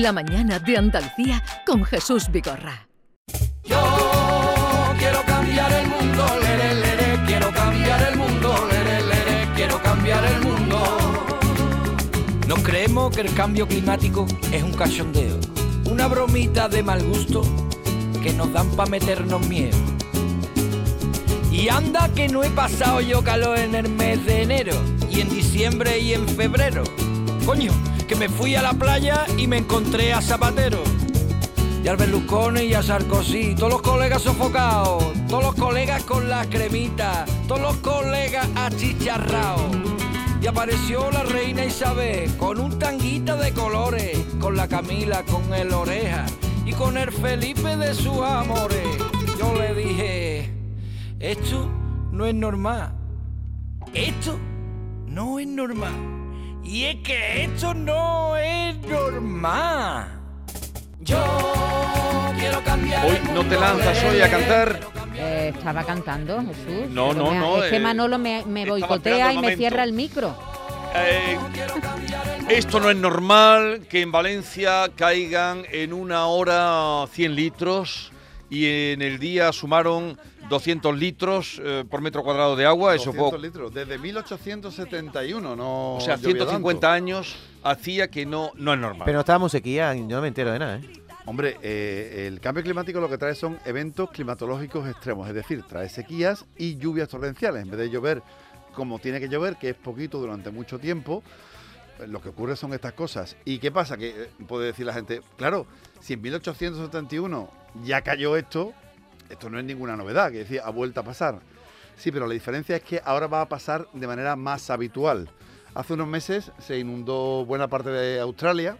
La mañana de Andalucía con Jesús Vigorra. Yo quiero cambiar el mundo, lere, lere, quiero cambiar el mundo, lere, lere, quiero cambiar el mundo. Nos creemos que el cambio climático es un cachondeo, una bromita de mal gusto que nos dan para meternos miedo. Y anda que no he pasado yo calor en el mes de enero, y en diciembre y en febrero. Coño, que me fui a la playa y me encontré a Zapatero. Y al Berlusconi y a Sarkozy, todos los colegas sofocados, todos los colegas con la cremita, todos los colegas achicharrados. Y apareció la reina Isabel con un tanguita de colores, con la Camila, con el oreja y con el Felipe de sus amores. Yo le dije, esto no es normal. Esto no es normal. Y es que esto no es normal. Yo quiero cambiar Hoy no te lanzas hoy a cantar. Eh, estaba cantando, Jesús. No, no, me- no, Es que eh, Manolo me, me boicotea y me cierra el micro. Eh, esto no es normal que en Valencia caigan en una hora 100 litros y en el día sumaron 200 litros eh, por metro cuadrado de agua. Eso 200 fue, litros. Desde 1871 no o sea, llovía 150 tanto. años hacía que no, no es normal. Pero no estábamos sequía, yo no me entero de nada, ¿eh? Hombre, eh, el cambio climático lo que trae son eventos climatológicos extremos, es decir, trae sequías y lluvias torrenciales. En vez de llover como tiene que llover, que es poquito durante mucho tiempo, lo que ocurre son estas cosas. ¿Y qué pasa? Que eh, puede decir la gente, claro, si en 1871 ya cayó esto, esto no es ninguna novedad, que decir, ha vuelto a pasar. Sí, pero la diferencia es que ahora va a pasar de manera más habitual. Hace unos meses se inundó buena parte de Australia,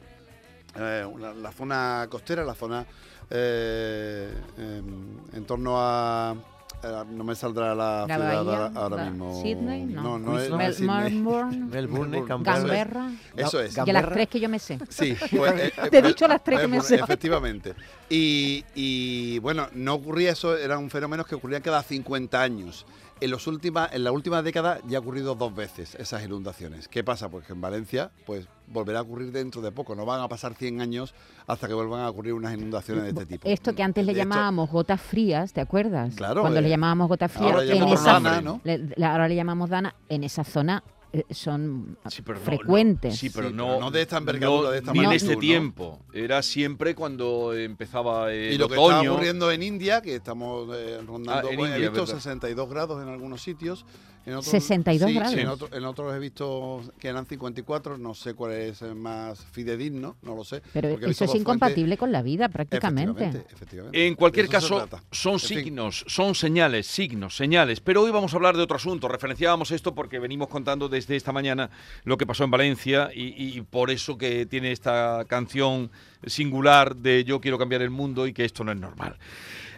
eh, la, zona costera, la zona eh, em, en torno a- No me saldrá la, La ciudad bahía, ahora, la- mismo. Sydney, no. no, es, no es Mel- Sydney. Melbourne, Melbourne, Canberra. Eso es. Que las tres que yo me sé. Sí, pues, eh, eh, Te he Mel- dicho las tres que me sé. Efectivamente. Y, y, bueno, no ocurría eso, eran fenómenos que ocurrían cada 50 años. En, los última, en la última década ya ha ocurrido dos veces esas inundaciones. ¿Qué pasa? Pues que en Valencia pues volverá a ocurrir dentro de poco. No van a pasar 100 años hasta que vuelvan a ocurrir unas inundaciones de este tipo. Esto que antes le llamábamos gotas frías, ¿te acuerdas? Claro, Cuando eh, le llamábamos gotas frías, ahora le en llamamos esa Dana, ¿no? le- ahora le llamamos Dana, en esa zona eh, son Sí, pero no- frecuentes. Sí, pero Sí, no, pero no de esta envergadura, no- de esta ni en este ¿no? tiempo. Era siempre cuando empezaba el Y lo que está otoño. ocurriendo en India, que estamos eh, rondando, Ah, en pues, India, he visto verdad. 62 grados en algunos sitios. En otros, 62 sí, grados. En, otro- en otros he visto que eran 54, no sé cuál es el más fidedigno, no lo sé. Pero eso es incompatible con la vida prácticamente. Efectivamente, efectivamente. En cualquier caso, son En fin. signos, son señales, signos, señales. Pero hoy vamos a hablar de otro asunto. Referenciábamos esto porque venimos contando desde esta mañana lo que pasó en Valencia y, y por eso que tiene esta canción singular de Yo quiero cambiar el mundo y que esto no es normal.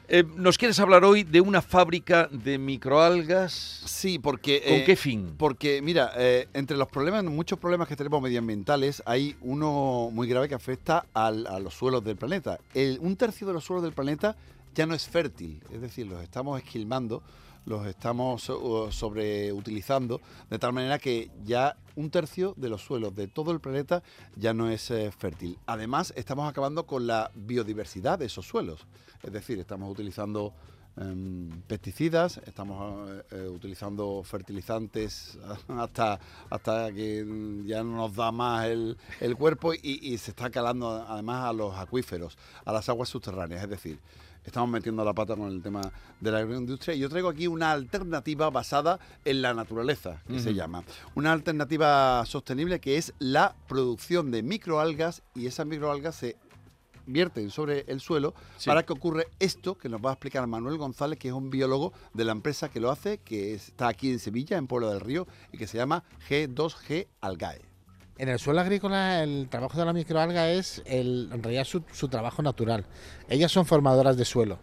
Eh, ¿Nos quieres hablar hoy de una fábrica de microalgas? Sí, porque... ¿Con eh, qué fin? Porque, mira, eh, entre los problemas, muchos problemas que tenemos medioambientales, hay uno muy grave que afecta al- a los suelos del planeta. El- un tercio de los suelos del planeta ya no es fértil, es decir, los estamos esquilmando, los estamos uh, sobreutilizando, de tal manera que ya un tercio de los suelos de todo el planeta ya no es eh, fértil. Además, estamos acabando con la biodiversidad de esos suelos, es decir, estamos utilizando em, pesticidas, estamos eh, eh, utilizando fertilizantes hasta, hasta que ya no nos da más el, el cuerpo y, y se está calando además a los acuíferos, a las aguas subterráneas, es decir, estamos metiendo la pata con el tema de la agroindustria y yo traigo aquí una alternativa basada en la naturaleza, que se llama. Una alternativa sostenible que es la producción de microalgas y esas microalgas se vierten sobre el suelo Sí. para que ocurre esto que nos va a explicar Manuel González, que es un biólogo de la empresa que lo hace, que está aquí en Sevilla, en Pueblo del Río, y que se llama G2G Algae. En el suelo agrícola el trabajo de la microalga es el, en realidad su, trabajo natural. Ellas son formadoras de suelo.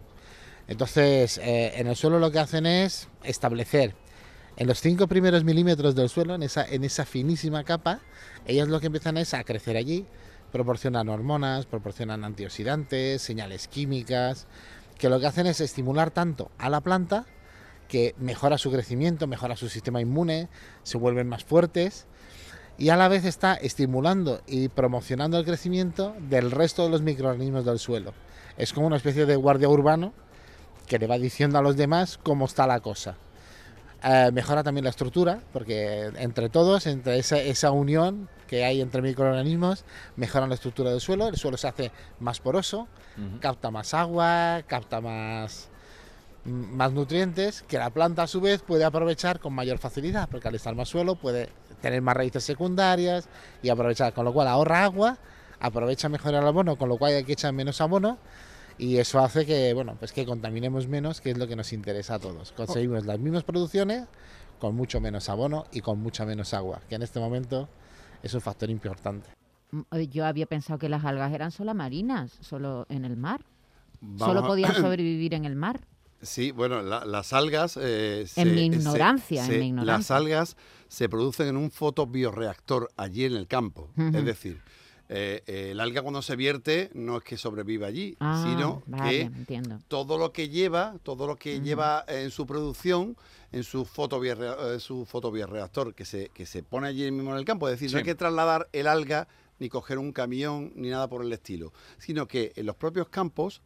Entonces, eh, en el suelo lo que hacen es establecer en los cinco primeros milímetros del suelo, en esa, en esa finísima capa, ellas lo que empiezan es a crecer allí, proporcionan hormonas, proporcionan antioxidantes, señales químicas, que lo que hacen es estimular tanto a la planta que mejora su crecimiento, mejora su sistema inmune, se vuelven más fuertes y a la vez está estimulando y promocionando el crecimiento del resto de los microorganismos del suelo. Es como una especie de guardia urbano que le va diciendo a los demás cómo está la cosa. Eh, mejora también la estructura, porque entre todos, entre esa, esa unión que hay entre microorganismos, mejoran la estructura del suelo, el suelo se hace más poroso, capta más agua, capta más, más nutrientes, que la planta a su vez puede aprovechar con mayor facilidad, porque al estar más suelo puede tener más raíces secundarias y aprovechar, con lo cual ahorra agua, aprovecha mejor el abono, con lo cual hay que echar menos abono y eso hace que, bueno, pues que contaminemos menos, que es lo que nos interesa a todos. Conseguimos las mismas producciones con mucho menos abono y con mucha menos agua, que en este momento es un factor importante. Mm, eh, Yo había pensado que las algas eran solo marinas, solo en el mar. Vamos Solo podían sobrevivir en el mar. Sí, bueno, la- las algas... eh, En mi se- ignorancia, en se- mi ignorancia. Las algas se producen en un fotobioreactor allí en el campo. Es decir, eh, eh, el alga cuando se vierte no es que sobreviva allí, Ah, sino vale, que entiendo. todo lo que lleva, todo lo que lleva en su producción, en su fotobiorea- eh, su fotobioreactor, que se, que se pone allí mismo en el campo. Es decir, no hay que trasladar el alga ni coger un camión ni nada por el estilo, sino que en los propios campos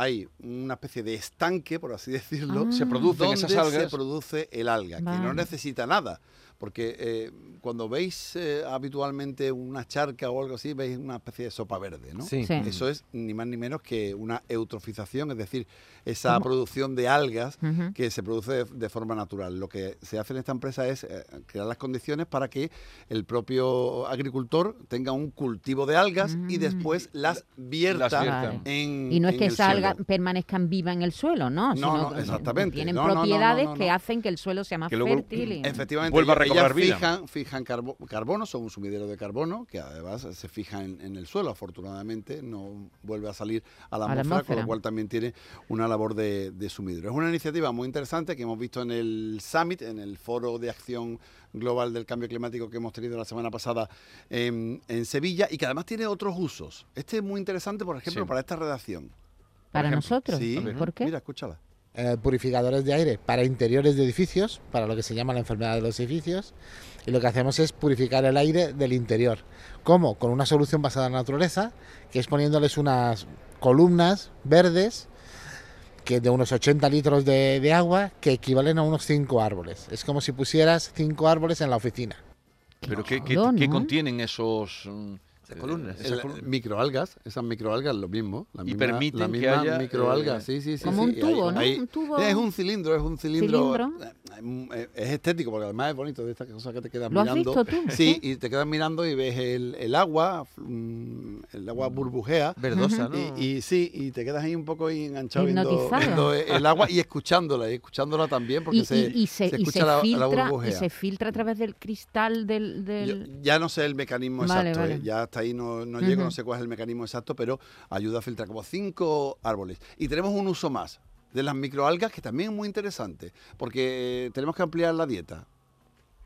hay una especie de estanque, por así decirlo, Ah. Se esas se produce el alga, que no necesita nada. Porque eh, cuando veis eh, habitualmente una charca o algo así, veis una especie de sopa verde, ¿no? Sí. Sí. Eso es ni más ni menos que una eutrofización, es decir, esa ¿Cómo? producción de algas que se produce de, de forma natural. Lo que se hace en esta empresa es eh, crear las condiciones para que el propio agricultor tenga un cultivo de algas y Mm. después las vierta, Las vierta. En Y no es que esas algas permanezcan vivas en el suelo, ¿no? No, Sino no, que exactamente. Tienen No, no, no, no, propiedades no, no. que hacen que el suelo sea más Que luego- fértil. y- Efectivamente, Vuelva a ellas vida. fijan, fijan carbo- carbono, son un sumidero de carbono que además se fija en, en el suelo, afortunadamente no vuelve a salir a la A la atmósfera, con lo cual también tiene una labor de, de sumidero. Es una iniciativa muy interesante que hemos visto en el Summit, en el Foro de Acción Global del Cambio Climático que hemos tenido la semana pasada en, en Sevilla y que además tiene otros usos. Este es muy interesante, por ejemplo, Sí. para esta redacción. Para ejemplo. nosotros. Sí, ¿Por qué? Mira, escúchala. Eh, purificadores de aire para interiores de edificios, para lo que se llama la enfermedad de los edificios, y lo que hacemos es purificar el aire del interior. ¿Cómo? Con una solución basada en la naturaleza, que es poniéndoles unas columnas verdes que de unos 80 litros de, de agua que equivalen a unos 5 árboles. Es como si pusieras 5 árboles en la oficina. Pero ¿qué, qué- contienen esos mm, Esas columnas. esas El- columnas? microalgas, esas microalgas lo mismo. La Y misma, permiten la que haya, microalgas, eh, sí, sí, sí. Como sí, un tubo, hay- ¿no? hay- Un tubo- Es un cilindro, es un cilindro. Cilindro. eh, eh, Es estético porque además es bonito de estas cosas que te quedas ¿Lo has mirando. visto tú? Sí, y te quedas mirando y ves el, el agua, mm, el agua burbujea. Verdosa, ¿no? Y, y sí, y te quedas ahí un poco ahí enganchado viendo, viendo el agua y escuchándola, y escuchándola también porque Y, se, y- y se, se y escucha se la, la filtra, y burbujea. se filtra a través del cristal del... Yo del... ya no sé el mecanismo Vale, exacto, vale. ¿eh? ya hasta ahí no, no llego, no sé cuál es el mecanismo exacto, pero ayuda a filtrar como cinco árboles. Y tenemos un uso más de las microalgas que también es muy interesante, porque eh, tenemos que ampliar la dieta.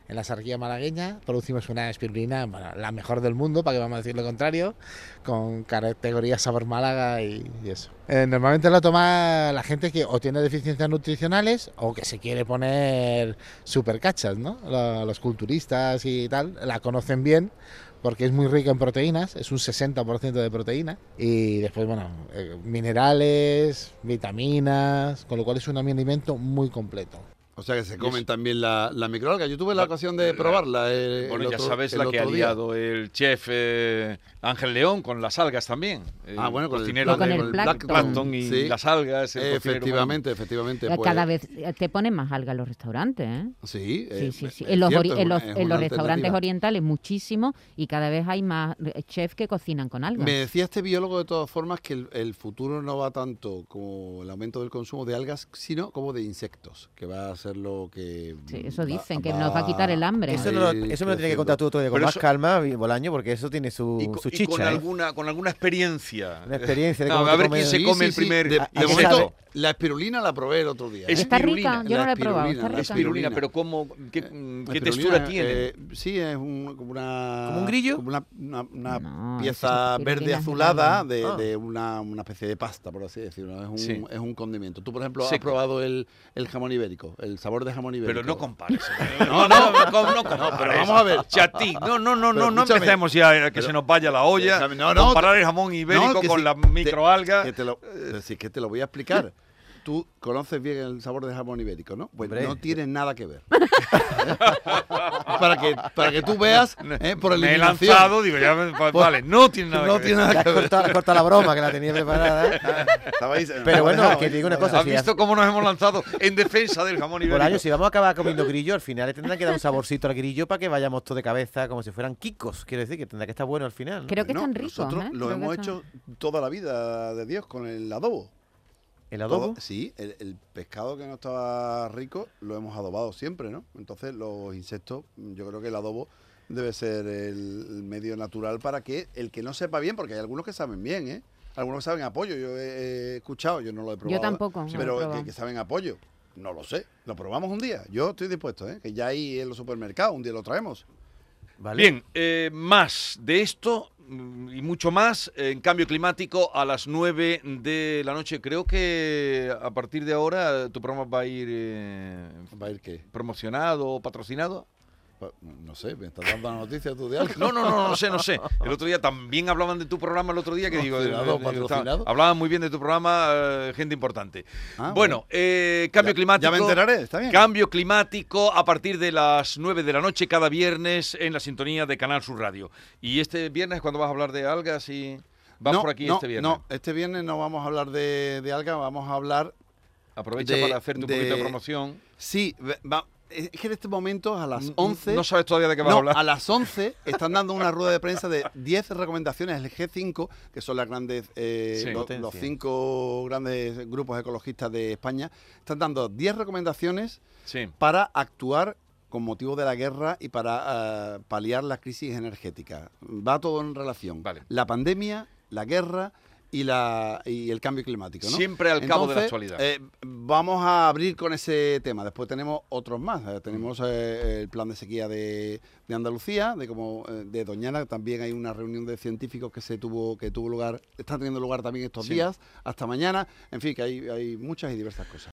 En la sarquía malagueña producimos una espirulina, bueno, la mejor del mundo, para que vamos a decir lo contrario, con categoría sabor Málaga y, y eso. Eh, normalmente lo toma la gente que o tiene deficiencias nutricionales o que se quiere poner super cachas, ¿no? Lo- Los culturistas y tal la conocen bien porque es muy rica en proteínas, es un 60% de proteína y después, bueno, eh, minerales, vitaminas, con lo cual es un alimento muy completo. O sea que se comen también la, la microalga. Yo tuve la, La- ocasión de la- probarla. eh, Bueno, el ya otro- sabes el la que ha día. liado el chef eh, Ángel León con las algas también. El Ah, bueno, con el Con el con plancton. plancton y Sí. las algas. Efectivamente, efectivamente. Eh, pues, Cada vez eh, te ponen más alga en los restaurantes, ¿eh? Sí, Sí, eh, sí, sí. En los, cierto, en en restaurantes orientales muchísimo y cada vez hay más eh, chefs que cocinan con algas. Me decía este biólogo de todas formas que el, el futuro no va tanto como el aumento del consumo de algas, sino como de insectos, que va a ser lo que... Sí, eso va- dicen, que nos va a quitar el hambre. Eso, no eso me lo tiene que contar tú otro día con Pero más eso- calma, Bolaño, porque eso tiene su, Y, co- su y chicha. con, ¿eh? alguna, con alguna experiencia. Una experiencia de No, cómo a ver quién se come el primer De, de momento, la espirulina la probé el otro día. ¿eh? Es Está rica, espirulina, yo no la he probado. espirulina, Está la rica. Espirulina, espirulina. pero ¿cómo, ¿qué, La qué espirulina, textura tiene? eh, sí, es un- como una... ¿Como un grillo? Como una, una- una No, pieza verde azulada de, Ah. de una, una especie de pasta, por así decirlo. Es un, Sí. es un condimento. Tú, por ejemplo, has Seco. probado el, el jamón ibérico, el, el sabor de jamón ibérico. Pero no compares. No, no, no, no, compares. pero vamos a ver. Si ti, no, no, no, Pero no, no empecemos ya a que Pero- se nos vaya la olla. No, no, comparar el jamón ibérico con sí, la te- microalga. Que te lo, decir, que te lo voy a explicar. Tú conoces bien el sabor de jamón ibérico, ¿no? Pues Hombre. no tiene nada que ver. para, que, para que tú veas, ¿eh? por Me he lanzado, digo, ya, me- vale, no tiene nada No que ver. tiene nada que has ver. has cortado la broma que la tenía preparada. Estabais- Pero bueno, que ¿eh? digo una cosa. ¿Has si visto cómo nos hemos lanzado en defensa del jamón ibérico? Bolaño, si vamos a acabar comiendo grillo, al final le tendrán que dar un saborcito al grillo para que vayamos todo de cabeza como si fueran kikos. Quiero decir que tendrá que estar bueno al final. ¿no? Creo que No, están ricos. Nosotros ¿eh? lo Creo hemos hecho toda la vida de Dios con el adobo. ¿El adobo? Todo- sí, el, el pescado que no estaba rico lo hemos adobado siempre, ¿no? Entonces los insectos, yo creo que el adobo debe ser el, medio natural para que el que no sepa bien, porque hay algunos que saben bien, ¿eh? Algunos que saben apoyo, yo he, he escuchado, yo no lo he probado. tampoco, no lo he Pero que, que saben apoyo, no lo sé. Lo probamos un día, yo estoy dispuesto, ¿eh? Que ya hay en los supermercados, un día lo traemos. ¿Vale? Bien, eh, más de esto y mucho más en cambio climático a las 9 de la noche. Creo que a partir de ahora tu programa va a ir eh, ¿Va a ir qué? promocionado o patrocinado. No sé, me estás dando la noticia tú de algo. No, no, no, no sé, no sé. El otro día también hablaban de tu programa el otro día que digo, eh, eh, hablaban muy bien de tu programa eh, gente importante. Ah, bueno, eh, cambio Ya- climático. Ya me enteraré, está bien. Cambio climático a partir de las 9 de la noche cada viernes en la sintonía de Canal Sur Radio. Y este viernes cuando vas a hablar de algas y vas no, por aquí no, este viernes. No, este viernes no vamos a hablar de, de alga, vamos a hablar Aprovecha de- para hacerte un de- poquito de promoción. Sí, va- es que en este momento a las 11... No sabes todavía de qué vas No, a hablar. a las 11 están dando una rueda de prensa de 10 recomendaciones del G5, que son las grandes, eh, Sí. lo- Potencia. los cinco grandes grupos ecologistas de España. Están dando 10 recomendaciones Sí. para actuar con motivo de la guerra y para eh, paliar la crisis energética. Va todo en relación. Vale. La pandemia, la guerra y, la, y el cambio climático. ¿no? Siempre al cabo de la actualidad. eh, vamos a abrir con ese tema. Después tenemos otros más. Eh, tenemos eh, el plan de sequía de, de Andalucía, de como eh, de Doñana. También hay una reunión de científicos que se tuvo que tuvo lugar, está teniendo lugar también estos Sí. días hasta mañana. En fin, que hay, hay muchas y diversas cosas.